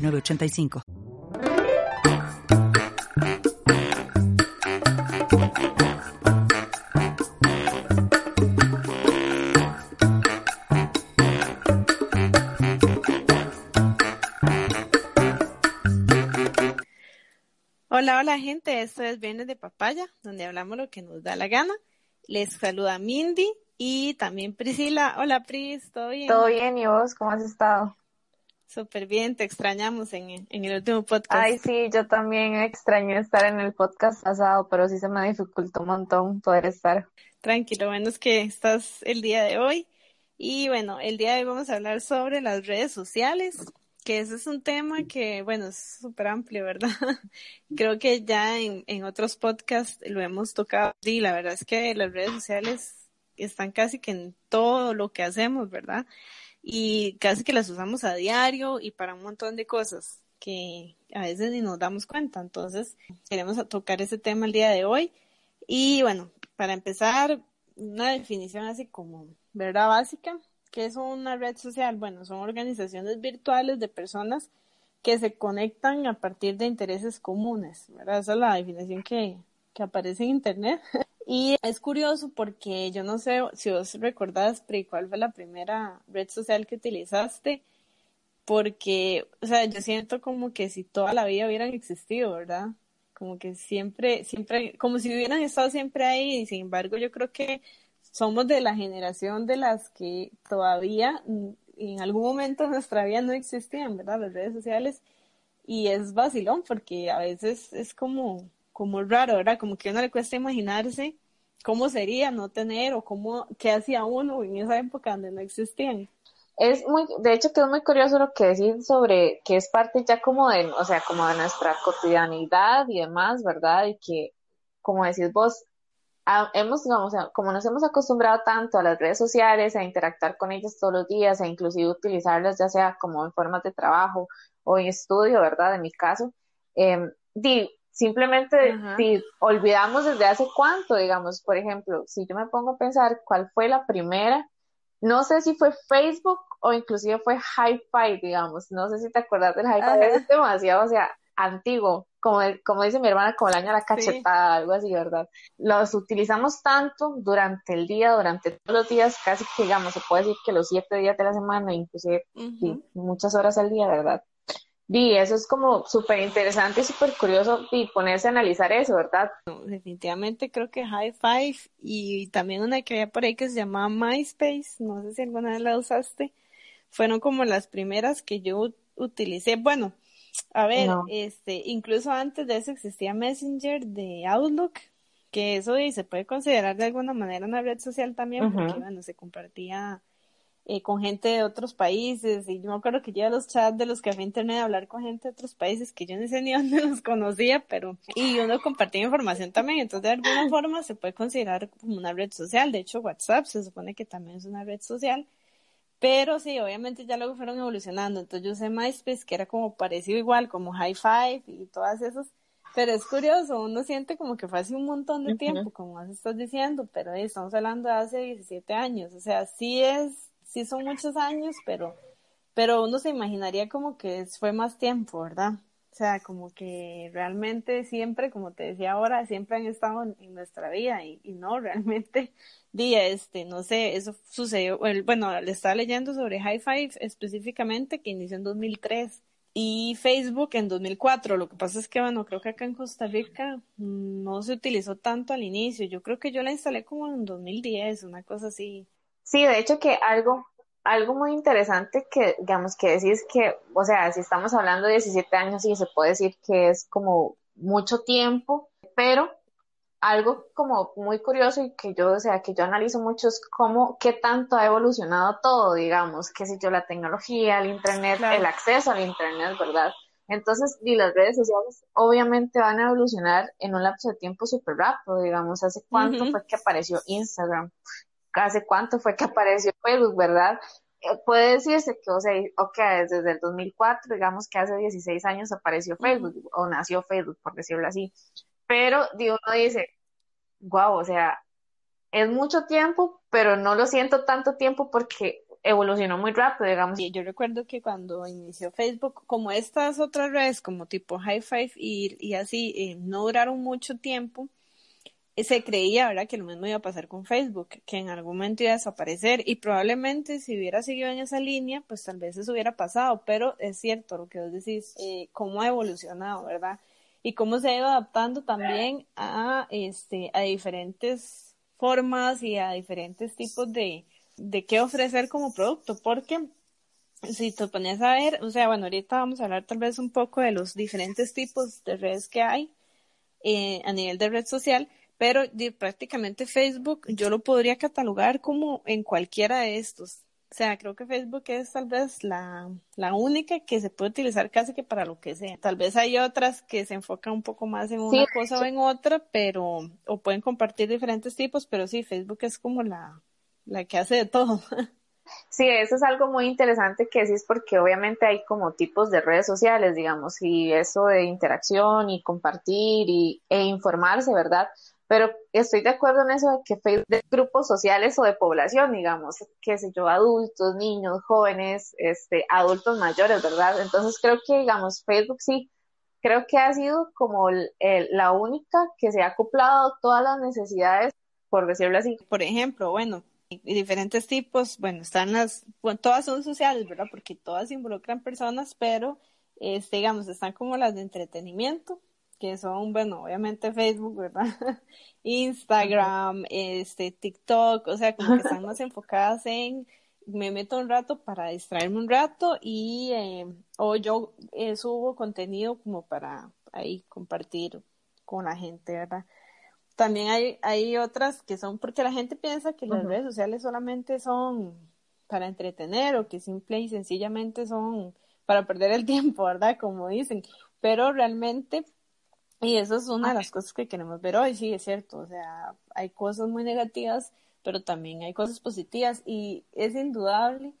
985. Hola, hola gente, esto es Viernes de Papaya, donde hablamos lo que nos da la gana. Les saluda Mindy y también Priscila. Hola Pris, ¿todo bien? Todo bien, ¿y vos cómo has estado? Súper bien, te extrañamos en, el último podcast. Ay, sí, yo también extrañé estar en el podcast pasado, pero sí se me dificultó un montón poder estar. Tranquilo, bueno es que estás el día de hoy. Y bueno, el día de hoy vamos a hablar sobre las redes sociales, que ese es un tema que, bueno, es súper amplio, ¿verdad? Creo que ya en, en otros podcasts lo hemos tocado. Y la verdad es que las redes sociales están casi que en todo lo que hacemos, ¿verdad? Y casi que las usamos a diario y para un montón de cosas que a veces ni nos damos cuenta. Entonces, queremos tocar ese tema el día de hoy. Y bueno, para empezar, una definición así como, ¿verdad? Básica. ¿Qué es una red social? Bueno, son organizaciones virtuales de personas que se conectan a partir de intereses comunes, ¿verdad? Esa es la definición que, que aparece en Internet. Y es curioso porque yo no sé si vos recordás, pero ¿cuál fue la primera red social que utilizaste? Porque, o sea, yo siento como que si toda la vida hubieran existido, ¿verdad? Como que siempre, siempre, como si hubieran estado siempre ahí, y sin embargo yo creo que somos de la generación de las que todavía mm, en algún momento de nuestra vida no existían, ¿verdad? Las redes sociales. Y es vacilón porque a veces es como, como raro, ¿verdad? Como que a uno le cuesta imaginarse cómo sería no tener o cómo, qué hacía uno en esa época donde no existían. Es muy, de hecho, quedó muy curioso lo que decís sobre que es parte ya como de, o sea, como de nuestra cotidianidad y demás, ¿verdad? Y que, como decís vos, hemos, digamos, como nos hemos acostumbrado tanto a las redes sociales, a interactuar con ellas todos los días, e inclusive utilizarlas ya sea como en formas de trabajo o en estudio, ¿verdad? En mi caso, eh, Simplemente si olvidamos desde hace cuánto, digamos, por ejemplo, si yo me pongo a pensar cuál fue la primera, no sé si fue Facebook o inclusive fue Hi-Fi, digamos, no sé si te acuerdas del Hi-Fi, es demasiado, o sea, antiguo, como, como dice mi hermana, como el año de la cachetada, algo así, ¿verdad? Los utilizamos tanto durante el día, durante todos los días, casi que digamos, se puede decir que los siete días de la semana, inclusive muchas horas al día, ¿verdad? Y eso es como súper interesante y súper curioso y ponerse a analizar eso, ¿verdad? definitivamente creo que High Five y también una que había por ahí que se llamaba MySpace, no sé si alguna vez la usaste, fueron como las primeras que yo utilicé. Bueno, a ver, este, incluso antes de eso existía Messenger de Outlook, que eso y se puede considerar de alguna manera una red social también, porque bueno, se compartía eh, con gente de otros países y yo me acuerdo que yo a los chats de los cafés internet a hablar con gente de otros países que yo no sé ni dónde los conocía, pero y uno compartía información también, entonces de alguna forma se puede considerar como una red social, de hecho WhatsApp se supone que también es una red social, pero sí, obviamente ya luego fueron evolucionando, entonces yo sé MySpace que era como parecido igual, como High Five y todas esas, pero es curioso, uno siente como que fue hace un montón de tiempo, como vos estás diciendo, pero estamos hablando de hace 17 años, o sea, sí es sí son muchos años, pero, pero uno se imaginaría como que fue más tiempo, ¿verdad? O sea, como que realmente siempre, como te decía ahora, siempre han estado en, nuestra vida y, no, realmente, día este, no sé, eso sucedió, bueno, le estaba leyendo sobre High Five específicamente que inició en 2003 y Facebook en 2004. Lo que pasa es que, bueno, creo que acá en Costa Rica no se utilizó tanto al inicio. Yo creo que yo la instalé como en 2010, una cosa así. Sí, de hecho que algo, algo muy interesante que, digamos, que decís que, o sea, si estamos hablando de 17 años, sí se puede decir que es como mucho tiempo, pero algo como muy curioso y que yo, o sea, que yo analizo mucho es cómo, qué tanto ha evolucionado todo, digamos, qué sé yo, la tecnología, el internet, el acceso al internet, ¿verdad? Entonces, y las redes sociales obviamente van a evolucionar en un lapso de tiempo súper rápido, digamos, ¿hace cuánto fue que apareció Instagram? ¿Hace cuánto fue que apareció Facebook, verdad? Eh, puede decirse que, o sea, ok, desde el 2004, digamos que hace 16 años apareció Facebook, o nació Facebook, por decirlo así. Pero, digo, uno dice, wow, o sea, es mucho tiempo, pero no lo siento tanto tiempo porque evolucionó muy rápido, digamos. Y yo recuerdo que cuando inició Facebook, como estas otras redes, como tipo High Five y, y así, eh, no duraron mucho tiempo, se creía, ¿verdad?, que lo mismo iba a pasar con Facebook, que en algún momento iba a desaparecer y probablemente si hubiera seguido en esa línea, pues tal vez eso hubiera pasado, pero es cierto lo que vos decís, eh, cómo ha evolucionado, ¿verdad? Y cómo se ha ido adaptando también a, este, a diferentes formas y a diferentes tipos de, de qué ofrecer como producto, porque si te pones a ver, o sea, bueno, ahorita vamos a hablar tal vez un poco de los diferentes tipos de redes que hay eh, a nivel de red social, pero prácticamente Facebook yo lo podría catalogar como en cualquiera de estos. O sea, creo que Facebook es tal vez la, la única que se puede utilizar casi que para lo que sea. Tal vez hay otras que se enfocan un poco más en una cosa o en otra, pero, o pueden compartir diferentes tipos, pero sí, Facebook es como la, la que hace de todo. Sí, eso es algo muy interesante que decís porque obviamente hay como tipos de redes sociales, digamos, y eso de interacción y compartir y, e informarse, ¿verdad? Pero estoy de acuerdo en eso de que Facebook de grupos sociales o de población, digamos, qué sé yo, adultos, niños, jóvenes, este, adultos mayores, ¿verdad? Entonces creo que, digamos, Facebook sí, creo que ha sido como la única que se ha acoplado todas las necesidades, por decirlo así. Por ejemplo, bueno, diferentes tipos, bueno, están las, todas son sociales, ¿verdad? Porque todas involucran personas, pero, este, digamos, están como las de entretenimiento, que son, bueno, obviamente Facebook, ¿verdad? Instagram, este, TikTok, o sea, como que están más enfocadas en, me meto un rato para distraerme un rato y, eh, o yo eh, subo contenido como para ahí compartir con la gente, ¿verdad? también hay, hay otras que son porque la gente piensa que las redes sociales solamente son para entretener o que simple y sencillamente son para perder el tiempo, ¿verdad? Como dicen. Pero realmente, y eso es una de las cosas que queremos ver hoy, sí, es cierto. O sea, hay cosas muy negativas, pero también hay cosas positivas y es indudable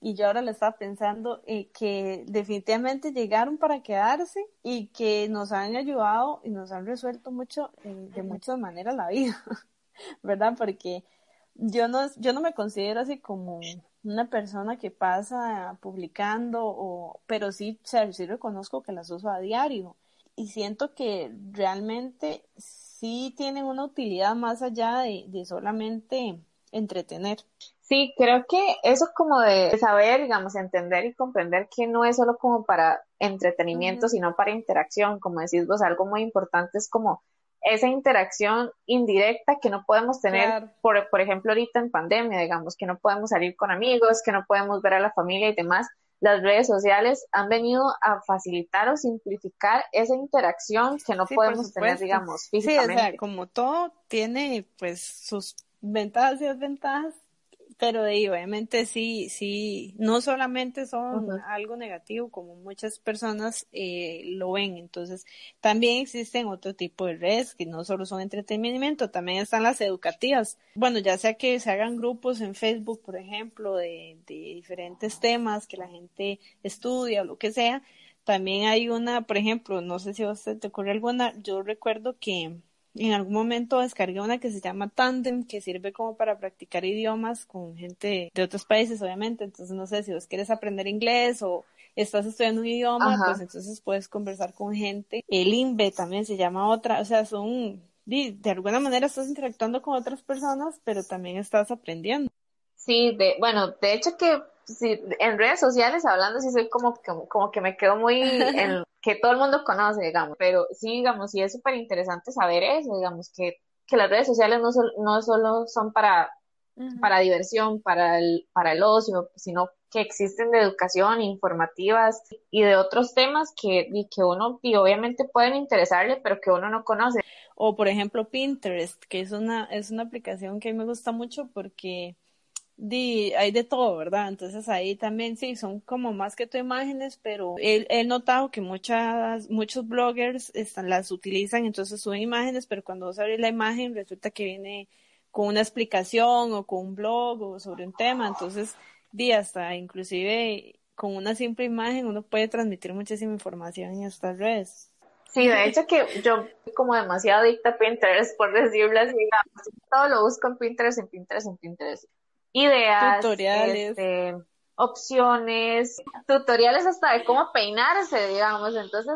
y yo ahora le estaba pensando eh, que definitivamente llegaron para quedarse y que nos han ayudado y nos han resuelto mucho eh, de muchas maneras la vida, ¿verdad? Porque yo no, yo no me considero así como una persona que pasa publicando, o, pero sí, sí reconozco que las uso a diario y siento que realmente sí tienen una utilidad más allá de, de solamente entretener. Sí, creo que eso es como de saber, digamos, entender y comprender que no es solo como para entretenimiento, sino para interacción, como decís vos, algo muy importante es como esa interacción indirecta que no podemos tener, por, por ejemplo, ahorita en pandemia, digamos, que no podemos salir con amigos, que no podemos ver a la familia y demás. Las redes sociales han venido a facilitar o simplificar esa interacción que no podemos tener, digamos, físicamente. Sí, o sea, como todo tiene pues sus ventajas y desventajas, pero de, obviamente sí, sí, no solamente son algo negativo como muchas personas eh, lo ven, entonces también existen otro tipo de redes que no solo son entretenimiento, también están las educativas. Bueno, ya sea que se hagan grupos en Facebook, por ejemplo, de, de diferentes temas que la gente estudia o lo que sea, también hay una, por ejemplo, no sé si a usted te ocurre alguna, yo recuerdo que en algún momento descargué una que se llama Tandem, que sirve como para practicar idiomas con gente de otros países, obviamente. Entonces, no sé si vos quieres aprender inglés o estás estudiando un idioma, pues entonces puedes conversar con gente. El INVE también se llama otra, o sea, son, de, de alguna manera estás interactuando con otras personas, pero también estás aprendiendo. Sí, de, bueno, de hecho que sí, en redes sociales hablando sí soy como, como, como que me quedo muy en, que todo el mundo conoce, digamos, pero sí, digamos, sí es súper interesante saber eso, digamos, que, que las redes sociales no, no solo son para, para diversión, para el, para el ocio, sino que existen de educación, informativas y de otros temas que, y que uno y obviamente pueden interesarle, pero que uno no conoce. O por ejemplo Pinterest, que es una, es una aplicación que a mí me gusta mucho porque di, hay de todo, ¿verdad? Entonces ahí también sí, son como más que todo imágenes, pero he, he notado que muchas, muchos bloggers están, las utilizan, entonces suben imágenes, pero cuando vos abrís la imagen resulta que viene con una explicación o con un blog o sobre un tema, entonces di hasta inclusive con una simple imagen uno puede transmitir muchísima información en estas redes. Sí, de hecho que yo como demasiado adicta a Pinterest, por decirlo así, todo lo busco en Pinterest, en Pinterest, en Pinterest. Ideas, tutoriales, este, opciones, tutoriales hasta de cómo peinarse, digamos. Entonces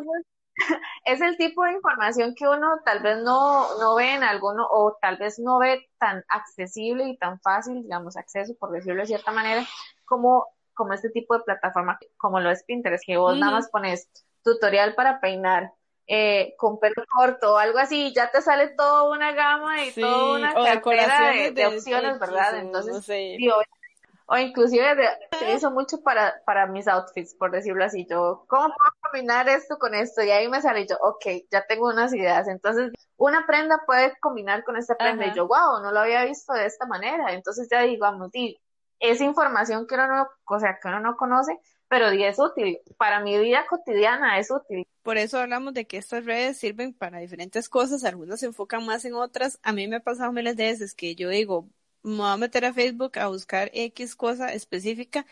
es, el tipo de información que uno tal vez no, no ve en alguno o tal vez no ve tan accesible y tan fácil, digamos, acceso, por decirlo de cierta manera, como, como este tipo de plataforma, como lo es Pinterest, que vos nada más pones tutorial para peinar, eh, con pelo corto o algo así, ya te sale toda una gama y toda una cartera de, opciones, ¿verdad? Entonces, o, inclusive se utilizo mucho para, para mis outfits, por decirlo así, yo, ¿cómo puedo combinar esto con esto? Y ahí me sale yo, ok, ya tengo unas ideas, entonces una prenda puede combinar con esta prenda. Y yo, wow, no lo había visto de esta manera, entonces ya digo, vamos, es información que uno no, o sea, que uno no conoce, pero es útil. Para mi vida cotidiana es útil. Por eso hablamos de que estas redes sirven para diferentes cosas, algunas se enfocan más en otras. A mí me ha pasado miles de veces que yo digo, me voy a meter a Facebook a buscar X cosa específica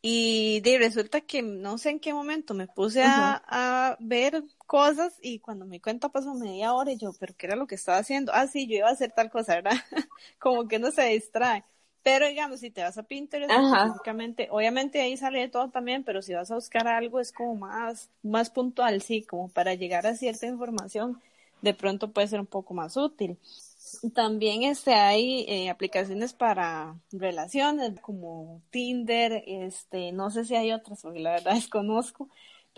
y de, resulta que no sé en qué momento me puse a, a, ver cosas y cuando me cuenta pasó media hora y yo, pero ¿qué era lo que estaba haciendo? Ah, sí, yo iba a hacer tal cosa, ¿verdad? Como que no se distrae. Pero digamos, si te vas a Pinterest, específicamente, obviamente ahí sale de todo también, pero si vas a buscar algo es como más, más puntual, sí, como para llegar a cierta información, de pronto puede ser un poco más útil. También este, hay eh, aplicaciones para relaciones como Tinder, este, no sé si hay otras, porque la verdad desconozco,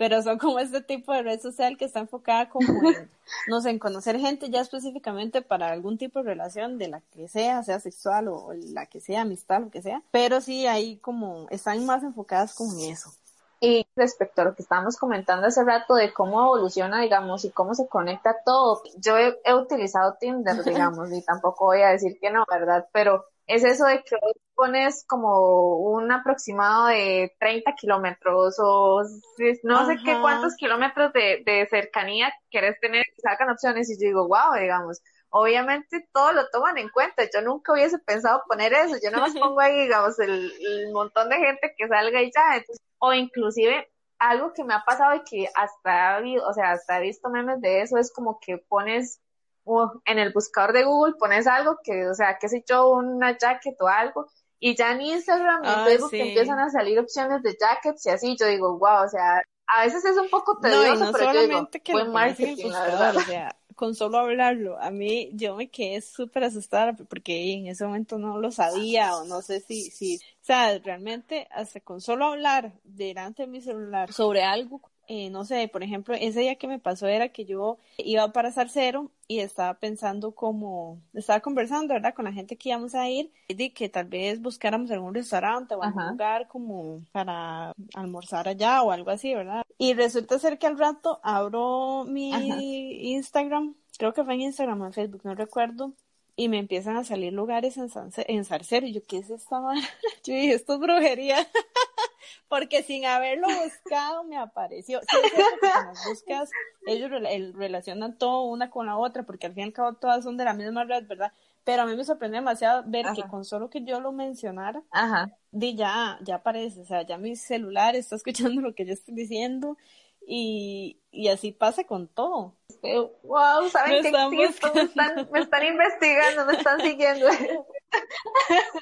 pero son como este tipo de red social que está enfocada como en, no sé, en conocer gente ya específicamente para algún tipo de relación de la que sea, sea sexual o, la que sea, amistad, lo que sea, pero sí ahí como, están más enfocadas como en eso. Y respecto a lo que estábamos comentando hace rato de cómo evoluciona, digamos, y cómo se conecta todo, yo he, he utilizado Tinder, digamos, y tampoco voy a decir que no, ¿verdad? Pero es eso de que pones como un aproximado de 30 kilómetros o no sé qué cuántos kilómetros de, de cercanía quieres tener, sacan opciones y yo digo, wow, digamos, obviamente todo lo toman en cuenta. Yo nunca hubiese pensado poner eso. Yo nada más pongo ahí, digamos, el, montón de gente que salga y ya. o inclusive algo que me ha pasado y que hasta, o sea, hasta he visto memes de eso, es como que pones en el buscador de Google pones algo que, o sea, qué sé yo, una jacket o algo, y ya en Instagram y en Facebook empiezan a salir opciones de jackets y así, yo digo, wow, o sea, a veces es un poco tedioso, pero yo digo, que buen marketing, la verdad. O sea, con solo hablarlo, a mí yo me quedé súper asustada porque en ese momento no lo sabía o no sé si, si, o sea, realmente hasta con solo hablar delante de mi celular sobre algo eh, no sé, por ejemplo, ese día que me pasó era que yo iba para Sarcero y estaba pensando como, estaba conversando, ¿verdad? Con la gente que íbamos a ir, y que tal vez buscáramos algún restaurante o algún lugar como para almorzar allá o algo así, ¿verdad? Y resulta ser que al rato abro mi Instagram, creo que fue en Instagram o en Facebook, no recuerdo, y me empiezan a salir lugares en, en Sarcero. Y yo, ¿qué es esta Yo dije, esto es brujería. porque sin haberlo buscado me apareció. Sí, es buscas, ellos relacionan todo una con la otra, porque al fin y al cabo todas son de la misma red, ¿verdad? Pero a mí me sorprendió demasiado ver que con solo que yo lo mencionara, Ajá. Di ya, ya aparece, o sea, ya mi celular está escuchando lo que yo estoy diciendo y, y así pasa con todo. Wow, ¿saben qué? Me están, me están investigando, me están siguiendo.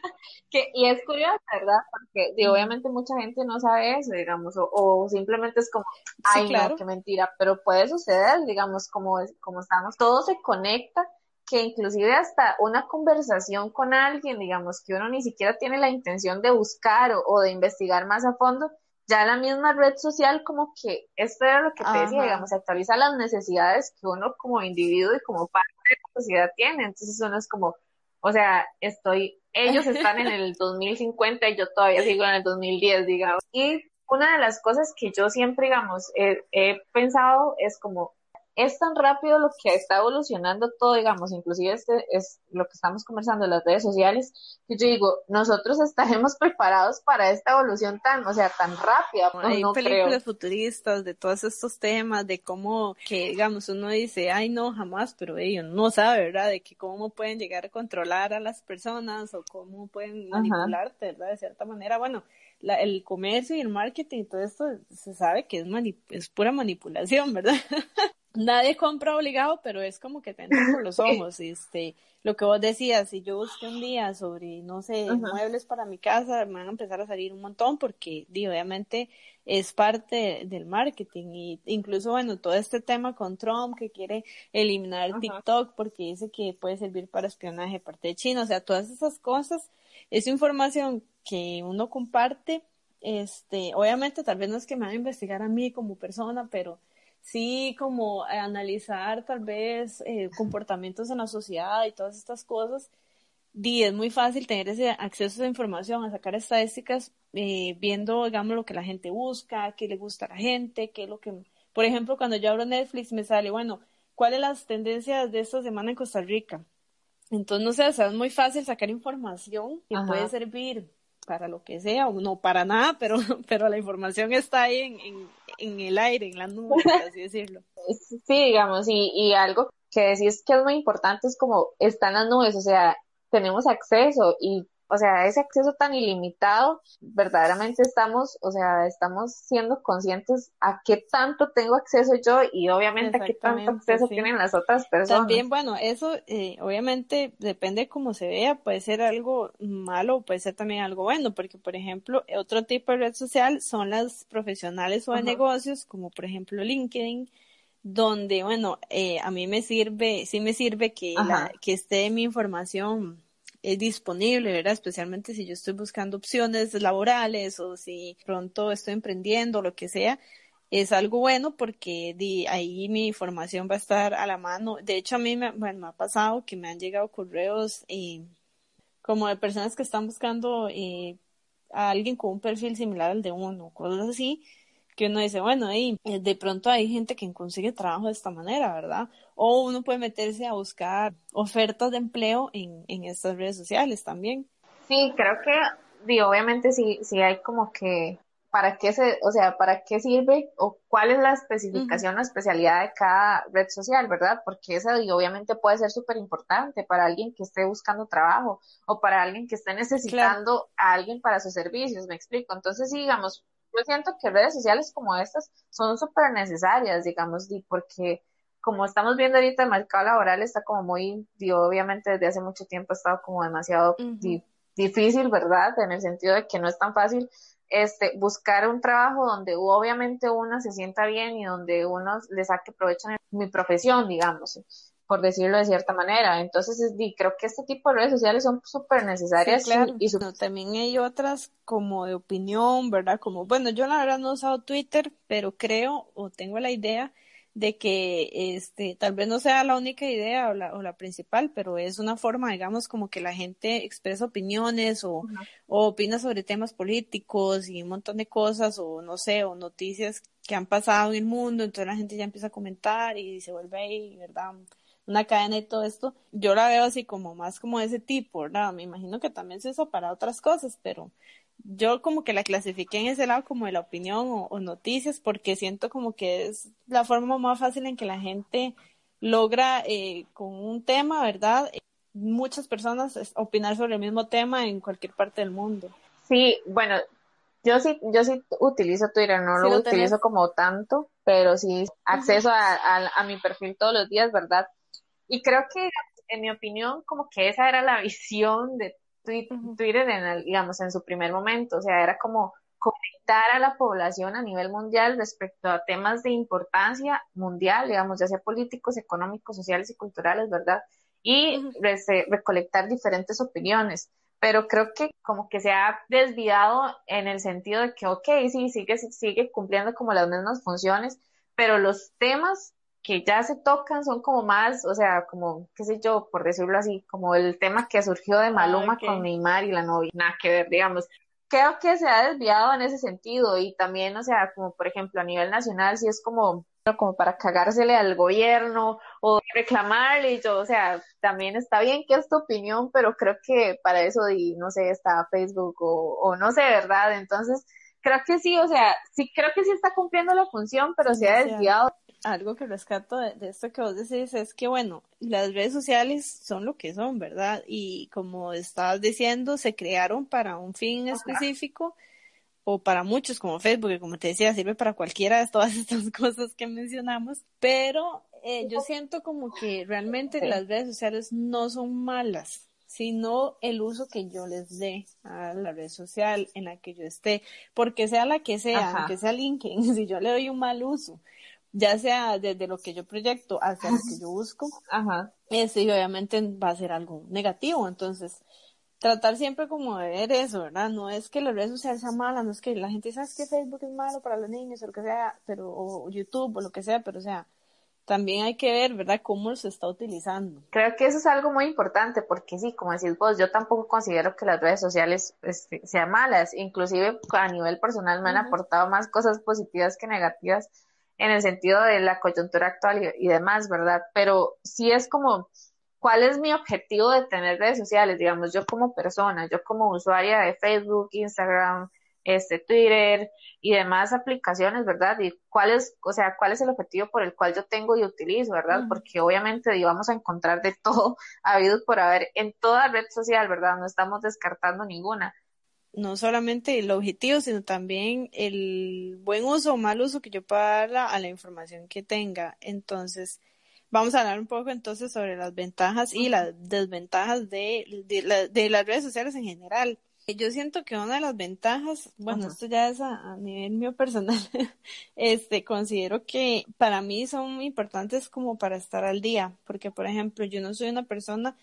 que, y es curioso, ¿verdad? Porque obviamente mucha gente no sabe eso, digamos, o, simplemente es como, ay, claro. no, qué mentira, pero puede suceder, digamos, como, como estamos, todo se conecta, que inclusive hasta una conversación con alguien, digamos, que uno ni siquiera tiene la intención de buscar o, de investigar más a fondo, ya la misma red social como que, esto era lo que te decía, digamos, actualiza las necesidades que uno como individuo y como parte de la sociedad tiene, entonces uno es como, o sea, estoy ellos están en el 2050 y yo todavía sigo en el 2010, digamos. Y una de las cosas que yo siempre, digamos, he pensado es como, es tan rápido lo que está evolucionando todo, digamos, inclusive este es lo que estamos conversando en las redes sociales, que yo digo, nosotros estaremos preparados para esta evolución tan, o sea, tan rápida. Hay películas futuristas de todos estos temas, de cómo que, digamos, uno dice, ay, no, jamás, pero ellos no sabe, ¿verdad? De que cómo pueden llegar a controlar a las personas o cómo pueden manipularte, ¿verdad? De cierta manera, bueno, la, el comercio y el marketing y todo esto se sabe que es, es pura manipulación, ¿verdad? nadie compra obligado, pero es como que te por los ojos. Este, lo que vos decías, si yo busqué un día sobre, no sé, muebles para mi casa, me van a empezar a salir un montón porque, obviamente, es parte del marketing. Y incluso, bueno, todo este tema con Trump que quiere eliminar TikTok porque dice que puede servir para espionaje parte de China. O sea, todas esas cosas, es información que uno comparte. Este, obviamente, tal vez no es que me van a investigar a mí como persona, pero sí como analizar tal vez eh, comportamientos en la sociedad y todas estas cosas, y es muy fácil tener ese acceso a esa información, a sacar estadísticas, eh, viendo, digamos, lo que la gente busca, qué le gusta a la gente, qué es lo que, por ejemplo, cuando yo abro Netflix me sale, bueno, ¿cuáles las tendencias de esta semana en Costa Rica? Entonces, no sé, o sea, es muy fácil sacar información que puede servir para lo que sea, o no para nada, pero, pero la información está ahí en, en, en el aire, en la nube, por así decirlo. Sí, digamos, y, y algo que decís que es muy importante es como están las nubes, o sea, tenemos acceso y o sea, ese acceso tan ilimitado, verdaderamente estamos, o sea, estamos siendo conscientes a qué tanto tengo acceso yo y obviamente a qué tanto acceso tienen las otras personas. También, bueno, eso eh, obviamente depende de cómo se vea, puede ser algo malo, puede ser también algo bueno, porque por ejemplo, otro tipo de red social son las profesionales o de negocios, como por ejemplo LinkedIn, donde, bueno, eh, a mí me sirve, sí me sirve que, la, que esté mi información es disponible, ¿verdad? Especialmente si yo estoy buscando opciones laborales o si pronto estoy emprendiendo, lo que sea, es algo bueno porque di, ahí mi información va a estar a la mano. De hecho, a mí me, bueno, me ha pasado que me han llegado correos eh, como de personas que están buscando eh, a alguien con un perfil similar al de uno, cosas así, que uno dice, bueno, y eh, de pronto hay gente que consigue trabajo de esta manera, ¿verdad? O uno puede meterse a buscar ofertas de empleo en, en estas redes sociales también. Sí, creo que, digo, obviamente sí, sí hay como que, ¿para qué se, o sea, para qué sirve o cuál es la especificación o especialidad de cada red social, ¿verdad? Porque esa, digo, obviamente puede ser súper importante para alguien que esté buscando trabajo o para alguien que esté necesitando a alguien para sus servicios, me explico. Entonces, sí, digamos, yo siento que redes sociales como estas son súper necesarias, digamos, porque como estamos viendo ahorita el mercado laboral está como muy, digo, obviamente desde hace mucho tiempo ha estado como demasiado difícil, ¿verdad? En el sentido de que no es tan fácil este, buscar un trabajo donde obviamente uno se sienta bien y donde uno le saque provecho en mi profesión, digamos por decirlo de cierta manera. Entonces, creo que este tipo de redes sociales son súper necesarias. y, también hay otras como de opinión, ¿verdad? Como, bueno, yo la verdad no he usado Twitter, pero creo o tengo la idea de que este tal vez no sea la única idea o la, o la principal, pero es una forma, digamos, como que la gente expresa opiniones o, o opina sobre temas políticos y un montón de cosas o no sé, o noticias que han pasado en el mundo, entonces la gente ya empieza a comentar y se vuelve ahí, ¿verdad? Una cadena y todo esto, yo la veo así como más como ese tipo, ¿verdad? Me imagino que también se usa para otras cosas, pero yo como que la clasifiqué en ese lado como de la opinión o, noticias porque siento como que es la forma más fácil en que la gente logra eh, con un tema, ¿verdad? Muchas personas opinar sobre el mismo tema en cualquier parte del mundo. Sí, bueno, yo sí, yo sí utilizo Twitter, no lo, utilizo como tanto, pero sí acceso a, mi perfil todos los días, ¿verdad? Y creo que, en mi opinión, como que esa era la visión de Twitter, en el, digamos, en su primer momento. O sea, era como conectar a la población a nivel mundial respecto a temas de importancia mundial, digamos, ya sea políticos, económicos, sociales y culturales, ¿verdad? Y recolectar diferentes opiniones. Pero creo que como que se ha desviado en el sentido de que, ok, sí, sigue, sigue cumpliendo como las mismas funciones, pero los temas que ya se tocan son como más, o sea, como, qué sé yo, por decirlo así, como el tema que surgió de Maluma Ah, con Neymar y la novia, nada que ver, digamos. Creo que se ha desviado en ese sentido y también, o sea, como por ejemplo a nivel nacional, si es como, como para cagársele al gobierno o reclamarle, y yo, o sea, también está bien que es tu opinión, pero creo que para eso, y no sé, está Facebook o, o no sé, ¿verdad? Entonces, creo que sí, o sea, sí, creo que sí está cumpliendo la función, pero se ha desviado algo que rescato de, de esto que vos decís es que, bueno, las redes sociales son lo que son, ¿verdad? Y como estabas diciendo, se crearon para un fin específico o para muchos, como Facebook, que como te decía, sirve para cualquiera de todas estas cosas que mencionamos, pero eh, yo siento como que realmente las redes sociales no son malas, sino el uso que yo les dé a la red social en la que yo esté, porque sea la que sea, Ajá. aunque sea LinkedIn, si yo le doy un mal uso, ya sea desde lo que yo proyecto hasta lo que yo busco, Ajá. este, y obviamente va a ser algo negativo. Entonces, tratar siempre como de ver eso, ¿verdad? No es que las redes sociales sean malas, no es que la gente sabe que Facebook es malo para los niños o lo que sea, pero, o YouTube o lo que sea, pero o sea, también hay que ver, ¿verdad?, cómo se está utilizando. Creo que eso es algo muy importante porque sí, como decís vos, yo tampoco considero que las redes sociales este, sean malas, inclusive a nivel personal me han aportado más cosas positivas que negativas en el sentido de la coyuntura actual y, y demás, ¿verdad? Pero sí es como, ¿cuál es mi objetivo de tener redes sociales? Digamos, yo como persona, yo como usuaria de Facebook, Instagram, este, Twitter y demás aplicaciones, ¿verdad? Y cuál es, o sea, cuál es el objetivo por el cual yo tengo y utilizo, ¿verdad? Porque obviamente vamos a encontrar de todo habido por haber en toda red social, ¿verdad? No estamos descartando ninguna. No solamente el objetivo, sino también el buen uso o mal uso que yo pueda dar a la información que tenga. Entonces, vamos a hablar un poco entonces sobre las ventajas y las desventajas de, de, la- de las redes sociales en general. Yo siento que una de las ventajas, bueno, Ajá. esto ya es a, a nivel mío personal, este, considero que para mí son importantes como para estar al día, porque por ejemplo, yo no soy una persona,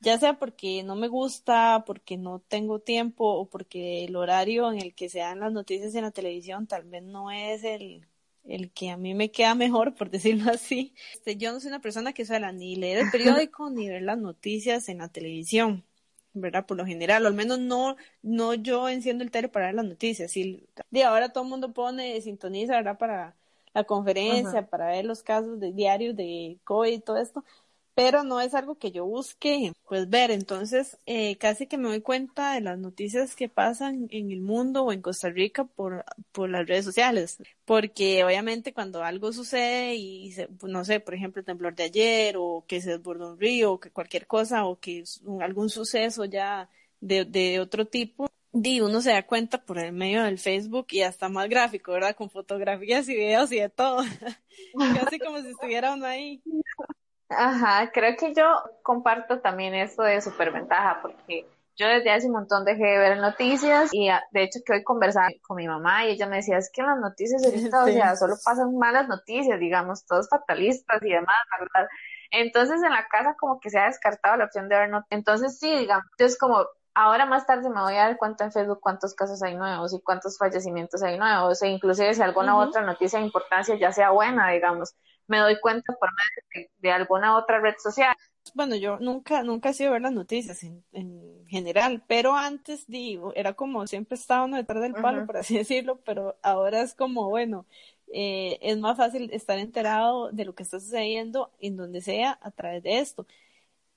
ya sea porque no me gusta, porque no tengo tiempo o porque el horario en el que se dan las noticias en la televisión tal vez no es el, el que a mí me queda mejor, por decirlo así. Este, yo no soy una persona que suele ni leer el periódico ni ver las noticias en la televisión. ¿verdad? Por lo general, o al menos no, no yo enciendo el tele para ver las noticias. Y de ahora todo el mundo pone, sintoniza, ¿verdad? Para la conferencia, Ajá. para ver los casos de diarios de COVID y todo esto, pero no es algo que yo busque, pues ver. Entonces, eh, casi que me doy cuenta de las noticias que pasan en el mundo o en Costa Rica por, por las redes sociales, porque obviamente cuando algo sucede y se, no sé, por ejemplo, el temblor de ayer o que se desbordó un río o que cualquier cosa o que algún suceso ya de, de otro tipo, di, uno se da cuenta por el medio del Facebook y hasta más gráfico, ¿verdad? Con fotografías y videos y de todo. Casi como si estuviera uno ahí. Ajá, creo que yo comparto también esto de superventaja, porque yo desde hace un montón dejé de ver noticias y ah, de hecho que hoy conversaba con mi mamá y ella me decía, es que las noticias ahorita, o Sí. sea, solo pasan malas noticias, digamos, todos fatalistas y demás, ¿verdad? Entonces en la casa como que se ha descartado la opción de ver noticias. Entonces sí, digamos, es como, ahora más tarde me voy a dar cuenta en Facebook cuántos casos hay nuevos y cuántos fallecimientos hay nuevos, e inclusive si alguna Ujú. otra noticia de importancia ya sea buena, digamos, me doy cuenta por medio de, de alguna otra red social. Bueno, yo nunca, nunca he sido ver las noticias en, en general, pero antes digo, era como siempre estaba uno detrás del palo, por así decirlo, pero ahora es como, bueno, eh, es más fácil estar enterado de lo que está sucediendo en donde sea a través de esto.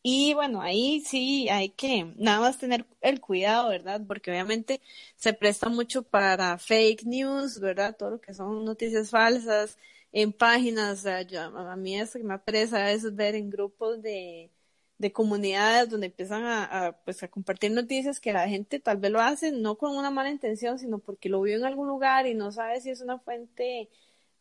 Y bueno, ahí sí hay que nada más tener el cuidado, ¿verdad? Porque obviamente se presta mucho para fake news, ¿verdad? Todo lo que son noticias falsas en páginas, o sea, yo- a mí eso que me apresa a ver en grupos de, de comunidades donde empiezan a, a, pues, a compartir noticias que la gente tal vez lo hace no con una mala intención, sino porque lo vio en algún lugar y no sabe si es una fuente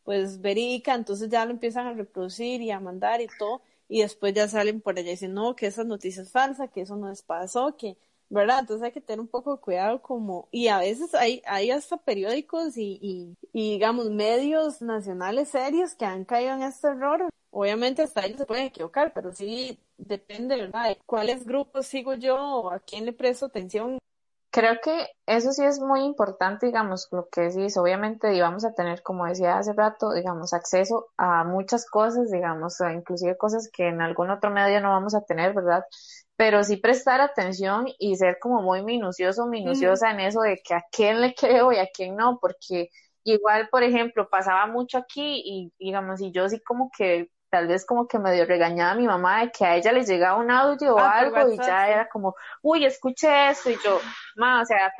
pues verídica, entonces ya lo empiezan a reproducir y a mandar y todo, y después ya salen por allá y dicen, no, que esa noticia es falsa, que eso no les pasó, que, ¿verdad? Entonces hay que tener un poco de cuidado como, y a veces hay, hay hasta periódicos y, y, digamos medios nacionales serios que han caído en este error. Obviamente hasta ellos se pueden equivocar, pero sí depende, ¿verdad? De cuáles grupos sigo yo o a quién le presto atención creo que eso sí es muy importante, digamos, lo que decís, obviamente vamos a tener, como decía hace rato, digamos, acceso a muchas cosas, digamos, inclusive cosas que en algún otro medio no vamos a tener, ¿verdad? Pero sí prestar atención y ser como muy minucioso, minuciosa en eso de que a quién le creo y a quién no, porque igual, por ejemplo, pasaba mucho aquí y digamos, y yo sí como que tal vez como que medio regañaba a mi mamá de que a ella le llegaba un audio o ah, algo y ya era como, uy, escuché esto y yo, ma, o sea,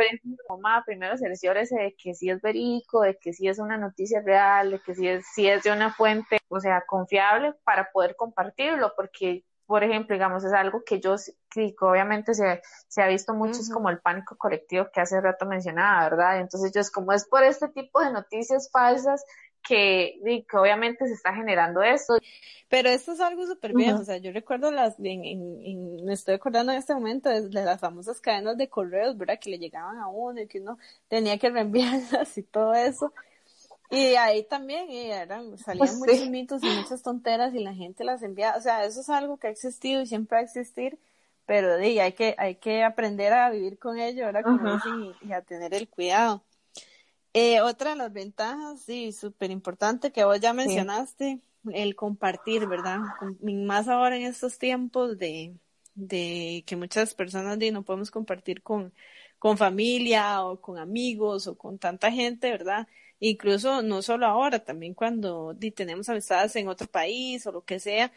mamá, primero cerciórese de que sí es verídico, de que sí es una noticia real, de que sí es, sí es de una fuente, o sea, confiable para poder compartirlo, porque por ejemplo, digamos, es algo que yo critico, obviamente se, se ha visto mucho, es como el pánico colectivo que hace rato mencionaba, ¿verdad? Entonces yo es como es por este tipo de noticias falsas que, que obviamente se está generando esto. Pero esto es algo súper bien, o sea, yo recuerdo las, en, en, me estoy acordando en este momento de, las famosas cadenas de correos, ¿verdad? Que le llegaban a uno y que uno tenía que reenviarlas y todo eso. Y ahí también eran, salían pues muchos mitos y muchas tonteras y la gente las enviaba, o sea, eso es algo que ha existido y siempre va a existir, pero sí, hay que, hay que aprender a vivir con ello. Como dicen, y, a tener el cuidado. Eh, otra de las ventajas, sí, súper importante que vos ya mencionaste, el compartir, ¿verdad? Más ahora en estos tiempos de, de que muchas personas no podemos compartir con, con familia o con amigos o con tanta gente, ¿verdad? Incluso no solo ahora, también cuando tenemos amistades en otro país o lo que sea,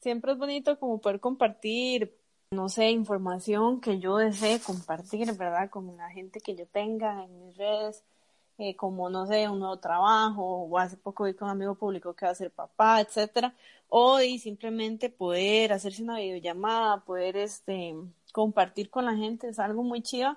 siempre es bonito como poder compartir, no sé, información que yo desee compartir, ¿verdad? Con la gente que yo tenga en mis redes eh, como, no sé, un nuevo trabajo, o hace poco vi con un amigo público que va a ser papá, etcétera, o y simplemente poder hacerse una videollamada, poder este compartir con la gente, es algo muy chido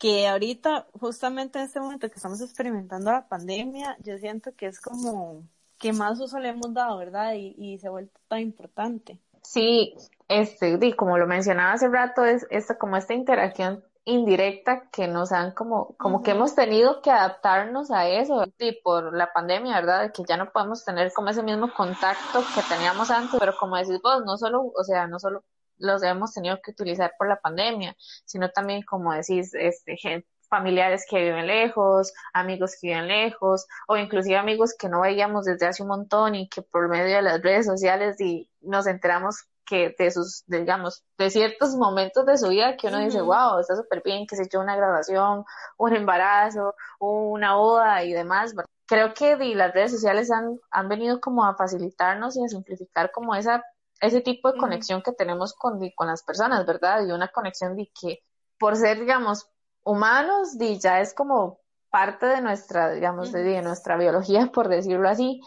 que ahorita, justamente en este momento que estamos experimentando la pandemia, yo siento que es como que más uso le hemos dado, ¿verdad? Y, y se ha vuelto tan importante. Sí, este, como lo mencionaba hace rato, es esta, como esta interacción indirecta que nos han como, como que hemos tenido que adaptarnos a eso, y por la pandemia, ¿verdad? Que ya no podemos tener como ese mismo contacto que teníamos antes, pero como decís vos, no solo, o sea, no solo los hemos tenido que utilizar por la pandemia, sino también, como decís, este, gente, familiares que viven lejos, amigos que viven lejos, o inclusive amigos que no veíamos desde hace un montón y que por medio de las redes sociales y nos enteramos que de sus, digamos, de ciertos momentos de su vida que uno dice, wow, está súper bien, que se echó una graduación, un embarazo, una boda y demás. Creo que las redes sociales han, han venido como a facilitarnos y a simplificar como esa, ese tipo de conexión que tenemos con, con las personas, ¿verdad? Y una conexión de que por ser, digamos, humanos, ya es como parte de nuestra, digamos, de nuestra biología, por decirlo así.